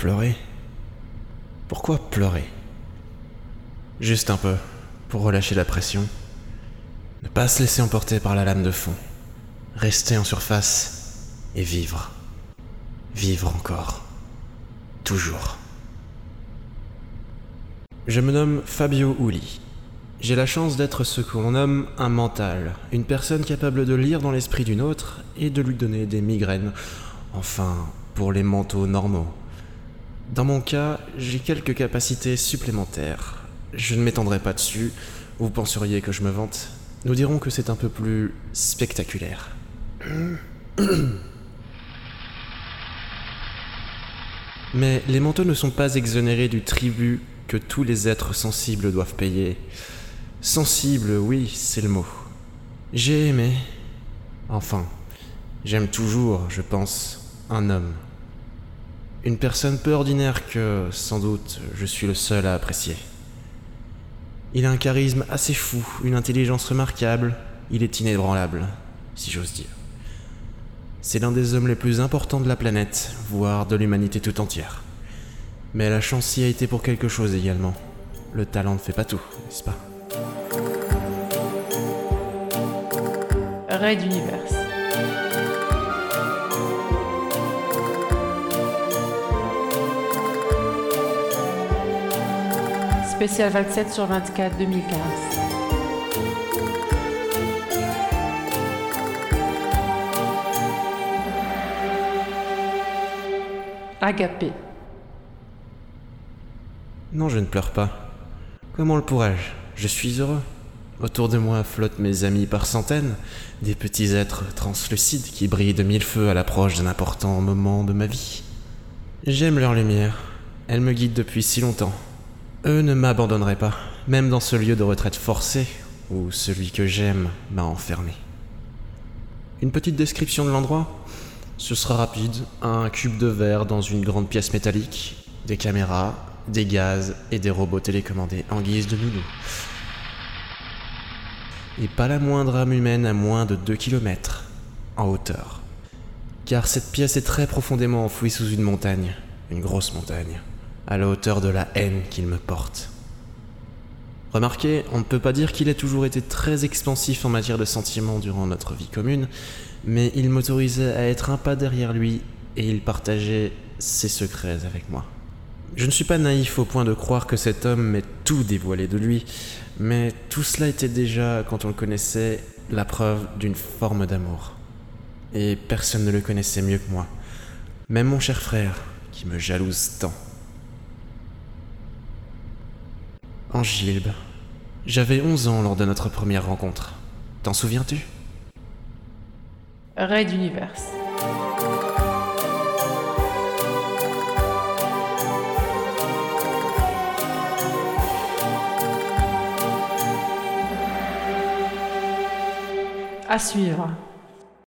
Pleurer Pourquoi pleurer? Juste un peu, pour relâcher la pression. Ne pas se laisser emporter par la lame de fond. Rester en surface et vivre. Vivre encore. Toujours. Je me nomme Fabio Uli. J'ai la chance d'être ce qu'on nomme un mental, une personne capable de lire dans l'esprit d'une autre et de lui donner des migraines. Enfin, pour les mentaux normaux. Dans mon cas, j'ai quelques capacités supplémentaires. Je ne m'étendrai pas dessus, vous penseriez que je me vante. Nous dirons que c'est un peu plus spectaculaire. Mais les manteaux ne sont pas exonérés du tribut que tous les êtres sensibles doivent payer. Sensible, oui, c'est le mot. J'ai aimé. Enfin, j'aime toujours, je pense, un homme. Une personne peu ordinaire que, sans doute, je suis le seul à apprécier. Il a un charisme assez fou, une intelligence remarquable, il est inébranlable, si j'ose dire. C'est l'un des hommes les plus importants de la planète, voire de l'humanité tout entière. Mais la chance y a été pour quelque chose également. Le talent ne fait pas tout, n'est-ce pas? Raid d'univers. Spécial 27 sur 24 2015. Agapé. Non, je ne pleure pas. Comment le pourrais-je? Je suis heureux. Autour de moi flottent mes amis par centaines, des petits êtres translucides qui brillent de mille feux à l'approche d'un important moment de ma vie. J'aime leur lumière. Elle me guide depuis si longtemps. Eux ne m'abandonneraient pas, même dans ce lieu de retraite forcée où celui que j'aime m'a enfermé. Une petite description de l'endroit Ce sera rapide, un cube de verre dans une grande pièce métallique, des caméras, des gaz et des robots télécommandés en guise de nounou. Et pas la moindre âme humaine à moins de 2 km en hauteur. Car cette pièce est très profondément enfouie sous une montagne, une grosse montagne à la hauteur de la haine qu'il me porte. Remarquez, on ne peut pas dire qu'il ait toujours été très expansif en matière de sentiments durant notre vie commune, mais il m'autorisait à être un pas derrière lui et il partageait ses secrets avec moi. Je ne suis pas naïf au point de croire que cet homme m'ait tout dévoilé de lui, mais tout cela était déjà, quand on le connaissait, la preuve d'une forme d'amour. Et personne ne le connaissait mieux que moi. Même mon cher frère, qui me jalouse tant. Angilbe. J'avais 11 ans lors de notre première rencontre. T'en souviens-tu? Raid d'univers. À suivre.